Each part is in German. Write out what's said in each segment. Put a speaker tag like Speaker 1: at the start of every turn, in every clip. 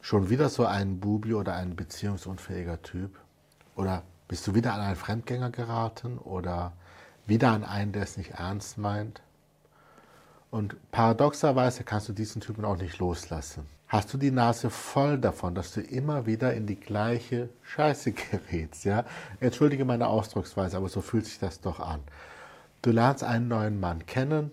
Speaker 1: Schon wieder so ein Bubi oder ein beziehungsunfähiger Typ? Oder bist du wieder an einen Fremdgänger geraten oder wieder an einen, der es nicht ernst meint? Und paradoxerweise kannst du diesen Typen auch nicht loslassen. Hast du die Nase voll davon, dass du immer wieder in die gleiche Scheiße gerätst, ja? Entschuldige meine Ausdrucksweise, aber so fühlt sich das doch an. Du lernst einen neuen Mann kennen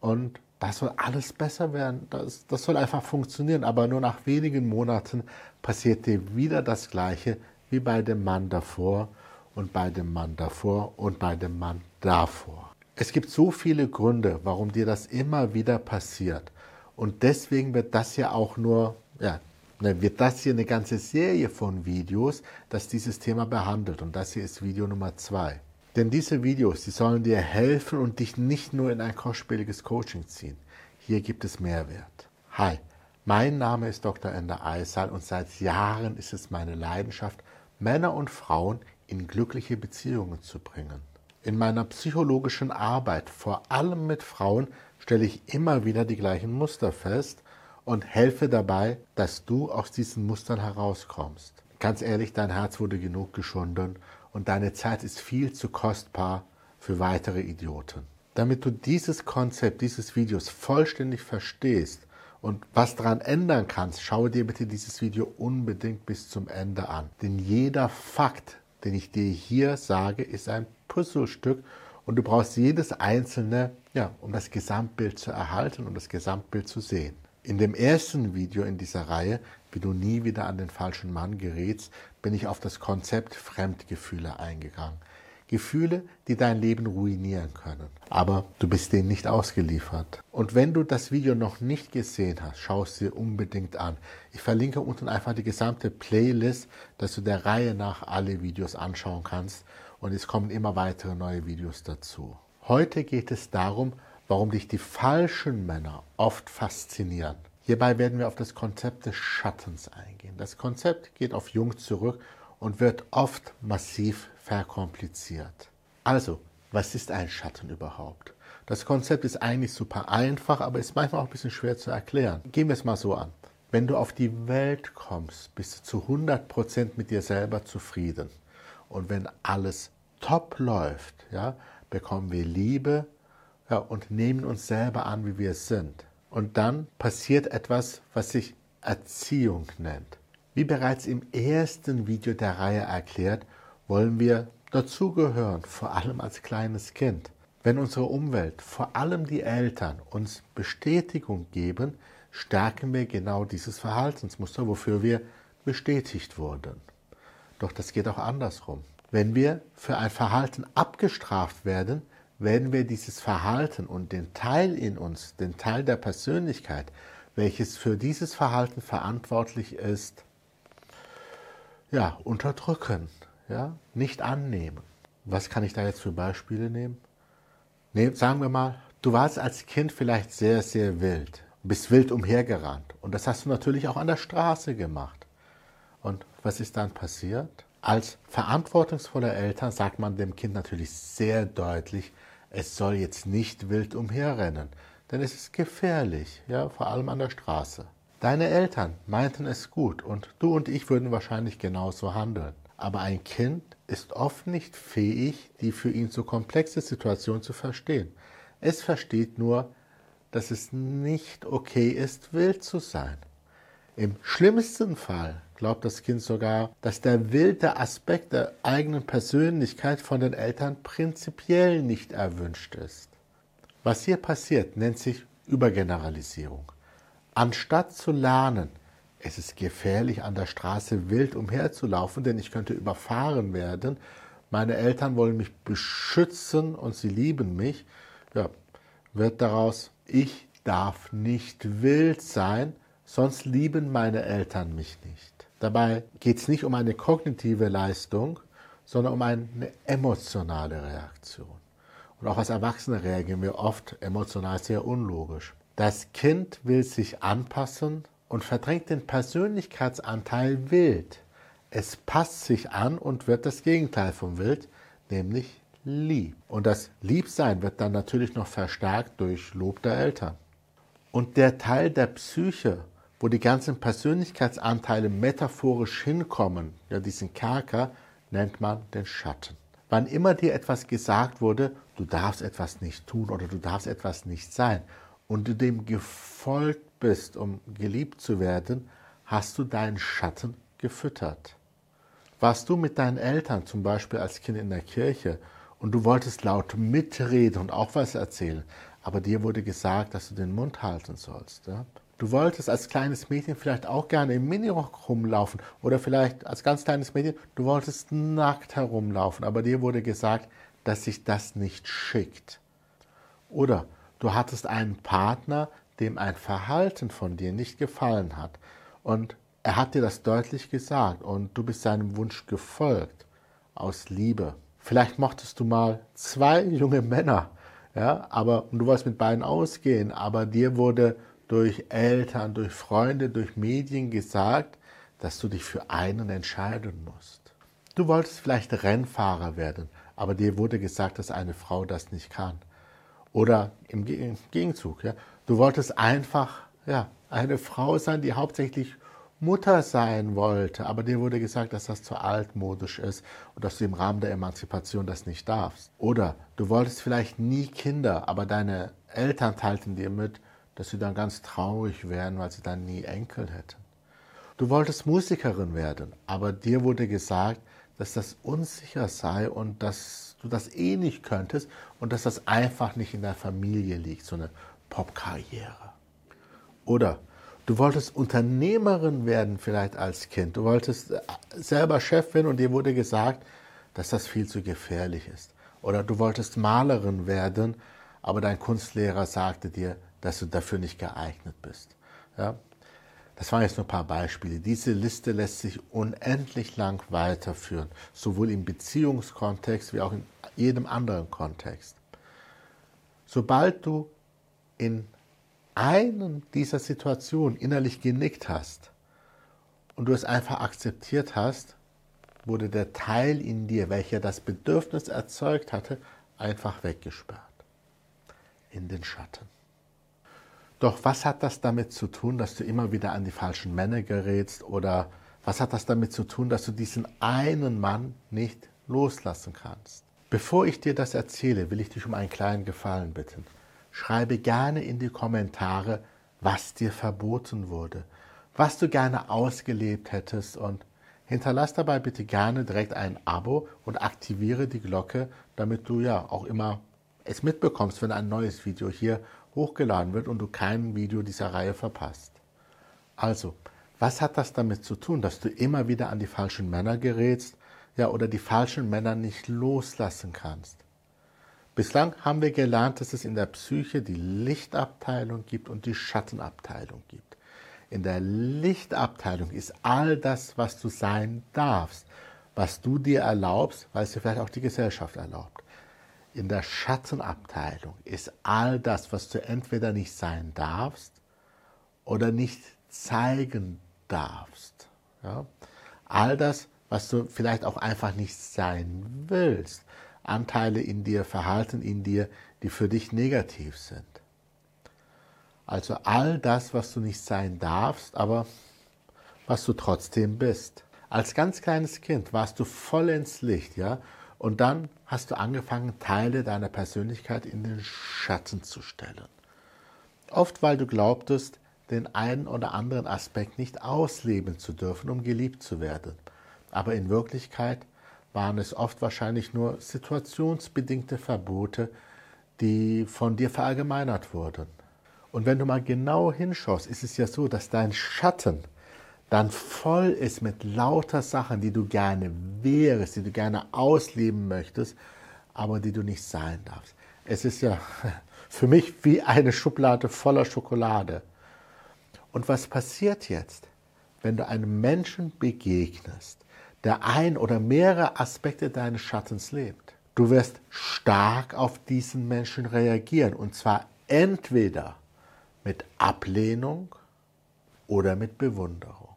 Speaker 1: und das soll alles besser werden. Das, das soll einfach funktionieren. Aber nur nach wenigen Monaten passiert dir wieder das Gleiche wie bei dem Mann davor und bei dem Mann davor und bei dem Mann davor. Es gibt so viele Gründe, warum dir das immer wieder passiert. Und deswegen wird das ja auch nur, ja, ne, wird das hier eine ganze Serie von Videos, das dieses Thema behandelt. Und das hier ist Video Nummer zwei. Denn diese Videos, die sollen dir helfen und dich nicht nur in ein kostspieliges Coaching ziehen. Hier gibt es Mehrwert. Hi, mein Name ist Dr. Ender Eisal und seit Jahren ist es meine Leidenschaft, Männer und Frauen in glückliche Beziehungen zu bringen. In meiner psychologischen Arbeit, vor allem mit Frauen, stelle ich immer wieder die gleichen Muster fest und helfe dabei, dass du aus diesen Mustern herauskommst. Ganz ehrlich, dein Herz wurde genug geschunden und deine Zeit ist viel zu kostbar für weitere Idioten. Damit du dieses Konzept dieses Videos vollständig verstehst und was daran ändern kannst, schaue dir bitte dieses Video unbedingt bis zum Ende an. Denn jeder Fakt, den ich dir hier sage, ist ein Puzzlestück und du brauchst jedes einzelne, ja, um das Gesamtbild zu erhalten und das Gesamtbild zu sehen. In dem ersten Video in dieser Reihe, wie du nie wieder an den falschen Mann gerätst, bin ich auf das Konzept Fremdgefühle eingegangen. Gefühle, die dein Leben ruinieren können. Aber du bist denen nicht ausgeliefert. Und wenn du das Video noch nicht gesehen hast, schau es dir unbedingt an. Ich verlinke unten einfach die gesamte Playlist, dass du der Reihe nach alle Videos anschauen kannst. Und es kommen immer weitere neue Videos dazu. Heute geht es darum, warum dich die falschen Männer oft faszinieren. Hierbei werden wir auf das Konzept des Schattens eingehen. Das Konzept geht auf Jung zurück und wird oft massiv verkompliziert. Also, was ist ein Schatten überhaupt? Das Konzept ist eigentlich super einfach, aber ist manchmal auch ein bisschen schwer zu erklären. Gehen wir es mal so an. Wenn du auf die Welt kommst, bist du zu 100% mit dir selber zufrieden. Und wenn alles top läuft, ja, bekommen wir Liebe, ja, und nehmen uns selber an, wie wir sind. Und dann passiert etwas, was sich Erziehung nennt. Wie bereits im ersten Video der Reihe erklärt, wollen wir dazugehören, vor allem als kleines Kind. Wenn unsere Umwelt, vor allem die Eltern, uns Bestätigung geben, stärken wir genau dieses Verhaltensmuster, wofür wir bestätigt wurden. Doch das geht auch andersrum. Wenn wir für ein Verhalten abgestraft werden, werden wir dieses Verhalten und den Teil in uns, den Teil der Persönlichkeit, welches für dieses Verhalten verantwortlich ist, ja, unterdrücken, ja, nicht annehmen. Was kann ich da jetzt für Beispiele nehmen? Nee, sagen wir mal, du warst als Kind vielleicht sehr, sehr wild, bist wild umhergerannt und das hast du natürlich auch an der Straße gemacht. Und was ist dann passiert? Als verantwortungsvoller Eltern sagt man dem Kind natürlich sehr deutlich, es soll jetzt nicht wild umherrennen, denn es ist gefährlich, ja, vor allem an der Straße. Deine Eltern meinten es gut und du und ich würden wahrscheinlich genauso handeln. Aber ein Kind ist oft nicht fähig, die für ihn so komplexe Situation zu verstehen. Es versteht nur, dass es nicht okay ist, wild zu sein. Im schlimmsten Fall glaubt das Kind sogar, dass der wilde Aspekt der eigenen Persönlichkeit von den Eltern prinzipiell nicht erwünscht ist. Was hier passiert, nennt sich Übergeneralisierung. Anstatt zu lernen, es ist gefährlich, an der Straße wild umherzulaufen, denn ich könnte überfahren werden, meine Eltern wollen mich beschützen und sie lieben mich, ja, wird daraus, ich darf nicht wild sein, sonst lieben meine Eltern mich nicht. Dabei geht es nicht um eine kognitive Leistung, sondern um eine emotionale Reaktion. Und auch als Erwachsene reagieren wir oft emotional sehr unlogisch. Das Kind will sich anpassen und verdrängt den Persönlichkeitsanteil wild. Es passt sich an und wird das Gegenteil von wild, nämlich lieb. Und das Liebsein wird dann natürlich noch verstärkt durch Lob der Eltern. Und der Teil der Psyche, wo die ganzen Persönlichkeitsanteile metaphorisch hinkommen, ja, diesen Kerker, nennt man den Schatten. Wann immer dir etwas gesagt wurde, du darfst etwas nicht tun oder du darfst etwas nicht sein, und du dem gefolgt bist, um geliebt zu werden, hast du deinen Schatten gefüttert. Warst du mit deinen Eltern zum Beispiel als Kind in der Kirche und du wolltest laut mitreden und auch was erzählen, aber dir wurde gesagt, dass du den Mund halten sollst. Ja? Du wolltest als kleines Mädchen vielleicht auch gerne im Minirock rumlaufen oder vielleicht als ganz kleines Mädchen, du wolltest nackt herumlaufen, aber dir wurde gesagt, dass sich das nicht schickt. Oder du hattest einen Partner, dem ein Verhalten von dir nicht gefallen hat und er hat dir das deutlich gesagt und du bist seinem Wunsch gefolgt aus Liebe. Vielleicht mochtest du mal zwei junge Männer, ja, aber und du wolltest mit beiden ausgehen, aber dir wurde durch Eltern, durch Freunde, durch Medien gesagt, dass du dich für einen entscheiden musst. Du wolltest vielleicht Rennfahrer werden, aber dir wurde gesagt, dass eine Frau das nicht kann. Oder im Gegenzug, ja, du wolltest einfach ja, eine Frau sein, die hauptsächlich Mutter sein wollte, aber dir wurde gesagt, dass das zu altmodisch ist und dass du im Rahmen der Emanzipation das nicht darfst. Oder du wolltest vielleicht nie Kinder, aber deine Eltern teilten dir mit, dass sie dann ganz traurig wären, weil sie dann nie Enkel hätten. Du wolltest Musikerin werden, aber dir wurde gesagt, dass das unsicher sei und dass du das eh nicht könntest und dass das einfach nicht in der Familie liegt, so eine Popkarriere. Oder du wolltest Unternehmerin werden vielleicht als Kind, du wolltest selber Chef werden und dir wurde gesagt, dass das viel zu gefährlich ist. Oder du wolltest Malerin werden, aber dein Kunstlehrer sagte dir, dass du dafür nicht geeignet bist. Ja? Das waren jetzt nur ein paar Beispiele. Diese Liste lässt sich unendlich lang weiterführen, sowohl im Beziehungskontext wie auch in jedem anderen Kontext. Sobald du in einen dieser Situationen innerlich genickt hast und du es einfach akzeptiert hast, wurde der Teil in dir, welcher das Bedürfnis erzeugt hatte, einfach weggesperrt. In den Schatten. Doch was hat das damit zu tun, dass du immer wieder an die falschen Männer gerätst? Oder was hat das damit zu tun, dass du diesen einen Mann nicht loslassen kannst? Bevor ich dir das erzähle, will ich dich um einen kleinen Gefallen bitten. Schreibe gerne in die Kommentare, was dir verboten wurde, was du gerne ausgelebt hättest und hinterlass dabei bitte gerne direkt ein Abo und aktiviere die Glocke, damit du ja auch immer es mitbekommst, wenn ein neues Video hier hochgeladen wird und du kein Video dieser Reihe verpasst. Also, was hat das damit zu tun, dass du immer wieder an die falschen Männer gerätst, ja, oder die falschen Männer nicht loslassen kannst? Bislang haben wir gelernt, dass es in der Psyche die Lichtabteilung gibt und die Schattenabteilung gibt. In der Lichtabteilung ist all das, was du sein darfst, was du dir erlaubst, weil es dir vielleicht auch die Gesellschaft erlaubt in der Schattenabteilung ist all das, was du entweder nicht sein darfst oder nicht zeigen darfst. Ja? All das, was du vielleicht auch einfach nicht sein willst. Anteile in dir, Verhalten in dir, die für dich negativ sind. Also all das, was du nicht sein darfst, aber was du trotzdem bist. Als ganz kleines Kind warst du voll ins Licht, ja, und dann hast du angefangen, Teile deiner Persönlichkeit in den Schatten zu stellen. Oft weil du glaubtest, den einen oder anderen Aspekt nicht ausleben zu dürfen, um geliebt zu werden. Aber in Wirklichkeit waren es oft wahrscheinlich nur situationsbedingte Verbote, die von dir verallgemeinert wurden. Und wenn du mal genau hinschaust, ist es ja so, dass dein Schatten dann voll ist mit lauter Sachen, die du gerne wärst, die du gerne ausleben möchtest, aber die du nicht sein darfst. Es ist ja für mich wie eine Schublade voller Schokolade. Und was passiert jetzt, wenn du einem Menschen begegnest, der ein oder mehrere Aspekte deines Schattens lebt? Du wirst stark auf diesen Menschen reagieren und zwar entweder mit Ablehnung oder mit Bewunderung.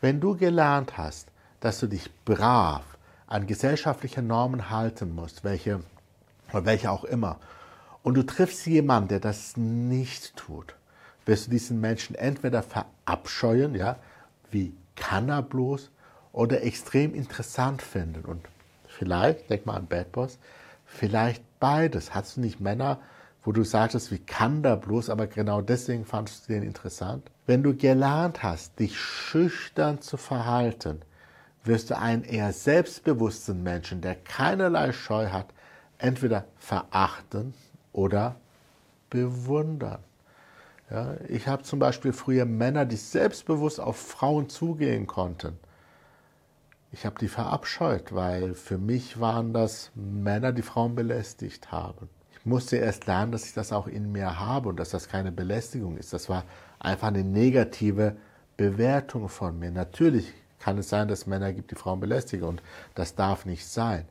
Speaker 1: Wenn du gelernt hast, dass du dich brav an gesellschaftliche Normen halten musst, welche, welche auch immer, und du triffst jemanden, der das nicht tut, wirst du diesen Menschen entweder verabscheuen, ja, wie kann er bloß, oder extrem interessant finden. Und vielleicht, denk mal an Bad Boys, vielleicht beides. Hast du nicht Männer, wo du sagtest, wie kann der bloß, aber genau deswegen fandest du den interessant? Wenn du gelernt hast, dich schüchtern zu verhalten, wirst du einen eher selbstbewussten Menschen, der keinerlei Scheu hat, entweder verachten oder bewundern. Ja, ich habe zum Beispiel früher Männer, die selbstbewusst auf Frauen zugehen konnten. Ich habe die verabscheut, weil für mich waren das Männer, die Frauen belästigt haben. Ich musste erst lernen, dass ich das auch in mir habe und dass das keine Belästigung ist. Das war einfach eine negative Bewertung von mir. Natürlich kann es sein, dass Männer gibt, die Frauen belästigen und das darf nicht sein.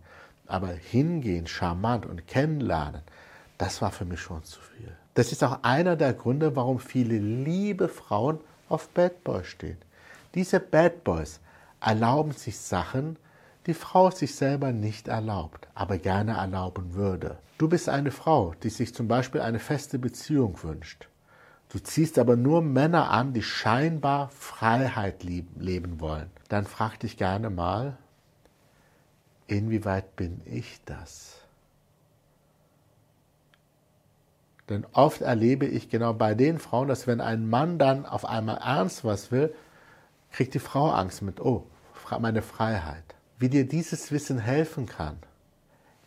Speaker 1: Aber hingehen, charmant und kennenlernen, das war für mich schon zu viel. Das ist auch einer der Gründe, warum viele liebe Frauen auf Bad Boys stehen. Diese Bad Boys erlauben sich Sachen, die Frau sich selber nicht erlaubt, aber gerne erlauben würde. Du bist eine Frau, die sich zum Beispiel eine feste Beziehung wünscht. Du ziehst aber nur Männer an, die scheinbar Freiheit leben wollen. Dann frag dich gerne mal, inwieweit bin ich das? Denn oft erlebe ich genau bei den Frauen, dass wenn ein Mann dann auf einmal ernst was will, kriegt die Frau Angst mit, oh, meine Freiheit. Wie dir dieses Wissen helfen kann,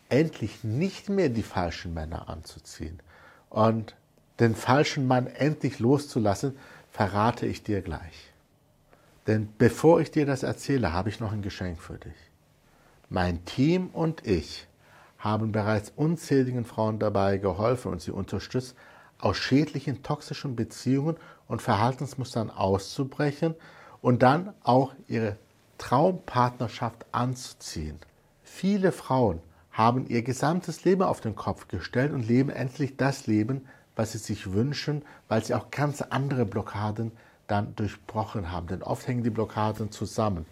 Speaker 1: endlich nicht mehr die falschen Männer anzuziehen und den falschen Mann endlich loszulassen, verrate ich dir gleich. Denn bevor ich dir das erzähle, habe ich noch ein Geschenk für dich. Mein Team und ich haben bereits unzähligen Frauen dabei geholfen und sie unterstützt, aus schädlichen, toxischen Beziehungen und Verhaltensmustern auszubrechen und dann auch ihre Traumpartnerschaft anzuziehen. Viele Frauen haben ihr gesamtes Leben auf den Kopf gestellt und leben endlich das Leben, was sie sich wünschen, weil sie auch ganz andere Blockaden dann durchbrochen haben. Denn oft hängen die Blockaden zusammen.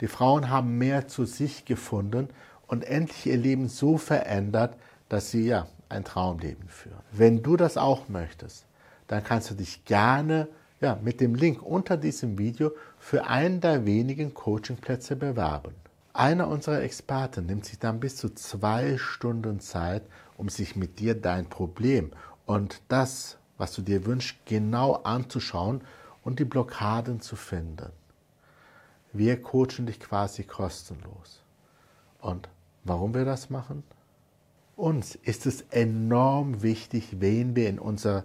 Speaker 1: Die Frauen haben mehr zu sich gefunden und endlich ihr Leben so verändert, dass sie ja ein Traumleben führen. Wenn du das auch möchtest, dann kannst du dich gerne ja, mit dem Link unter diesem Video für einen der wenigen Coachingplätze bewerben. Einer unserer Experten nimmt sich dann bis zu zwei Stunden Zeit, um sich mit dir dein Problem und das, was du dir wünschst, genau anzuschauen und die Blockaden zu finden. Wir coachen dich quasi kostenlos. Und Warum wir das machen? Uns ist es enorm wichtig, wen wir in unser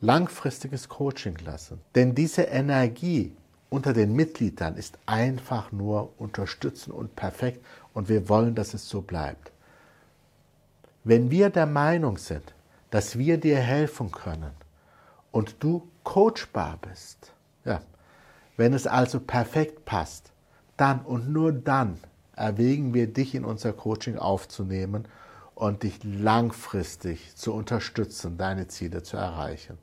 Speaker 1: langfristiges Coaching lassen. Denn diese Energie unter den Mitgliedern ist einfach nur unterstützend und perfekt und wir wollen, dass es so bleibt. Wenn wir der Meinung sind, dass wir dir helfen können und du coachbar bist, ja, wenn es also perfekt passt, dann und nur dann erwägen wir, dich in unser Coaching aufzunehmen und dich langfristig zu unterstützen, deine Ziele zu erreichen.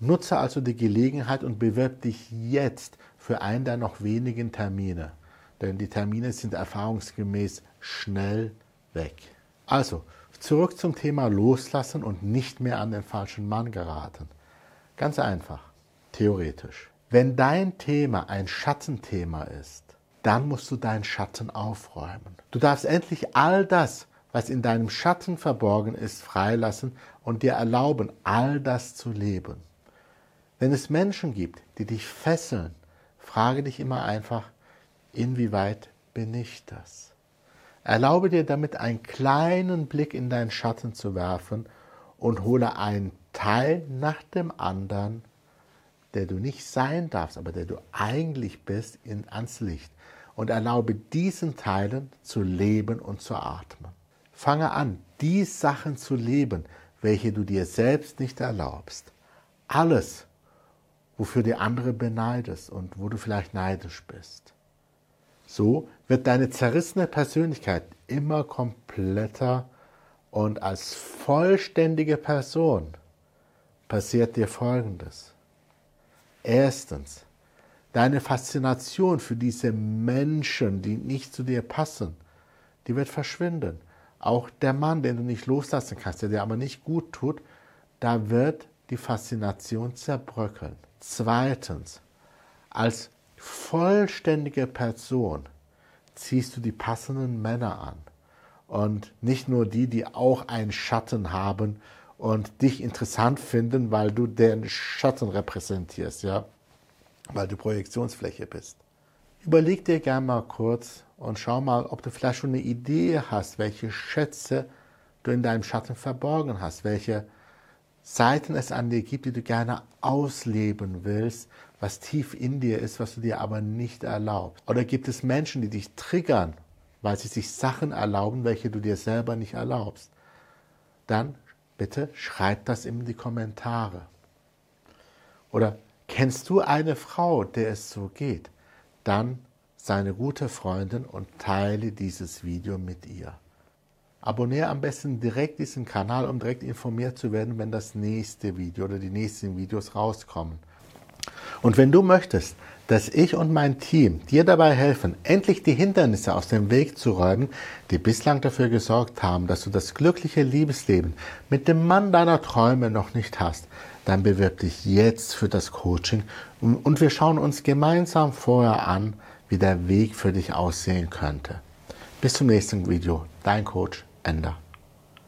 Speaker 1: Nutze also die Gelegenheit und bewirb dich jetzt für einen der noch wenigen Termine, denn die Termine sind erfahrungsgemäß schnell weg. Also, zurück zum Thema Loslassen und nicht mehr an den falschen Mann geraten. Ganz einfach, theoretisch. Wenn dein Thema ein Schattenthema ist, dann musst du deinen Schatten aufräumen. Du darfst endlich all das, was in deinem Schatten verborgen ist, freilassen und dir erlauben, all das zu leben. Wenn es Menschen gibt, die dich fesseln, frage dich immer einfach, inwieweit bin ich das? Erlaube dir damit einen kleinen Blick in deinen Schatten zu werfen und hole einen Teil nach dem anderen, der du nicht sein darfst, aber der du eigentlich bist, in, ans Licht und erlaube diesen Teilen zu leben und zu atmen. Fange an, die Sachen zu leben, welche du dir selbst nicht erlaubst. Alles, wofür die andere beneidest und wo du vielleicht neidisch bist. So wird deine zerrissene Persönlichkeit immer kompletter und als vollständige Person passiert dir Folgendes. Erstens, Deine Faszination für diese Menschen, die nicht zu dir passen, die wird verschwinden. Auch der Mann, den du nicht loslassen kannst, der dir aber nicht gut tut, da wird die Faszination zerbröckeln. Zweitens, als vollständige Person ziehst du die passenden Männer an und nicht nur die, die auch einen Schatten haben und dich interessant finden, weil du den Schatten repräsentierst, ja, weil du Projektionsfläche bist. Überleg dir gerne mal kurz und schau mal, ob du vielleicht schon eine Idee hast, welche Schätze du in deinem Schatten verborgen hast, welche Seiten es an dir gibt, die du gerne ausleben willst, was tief in dir ist, was du dir aber nicht erlaubst. Oder gibt es Menschen, die dich triggern, weil sie sich Sachen erlauben, welche du dir selber nicht erlaubst? Dann bitte schreib das in die Kommentare. Oder kennst du eine Frau, der es so geht? Dann sei eine gute Freundin und teile dieses Video mit ihr. Abonniere am besten direkt diesen Kanal, um direkt informiert zu werden, wenn das nächste Video oder die nächsten Videos rauskommen. Und wenn du möchtest, dass ich und mein Team dir dabei helfen, endlich die Hindernisse aus dem Weg zu räumen, die bislang dafür gesorgt haben, dass du das glückliche Liebesleben mit dem Mann deiner Träume noch nicht hast, dann bewirb dich jetzt für das Coaching und wir schauen uns gemeinsam vorher an, wie der Weg für dich aussehen könnte. Bis zum nächsten Video, dein Coach Ender.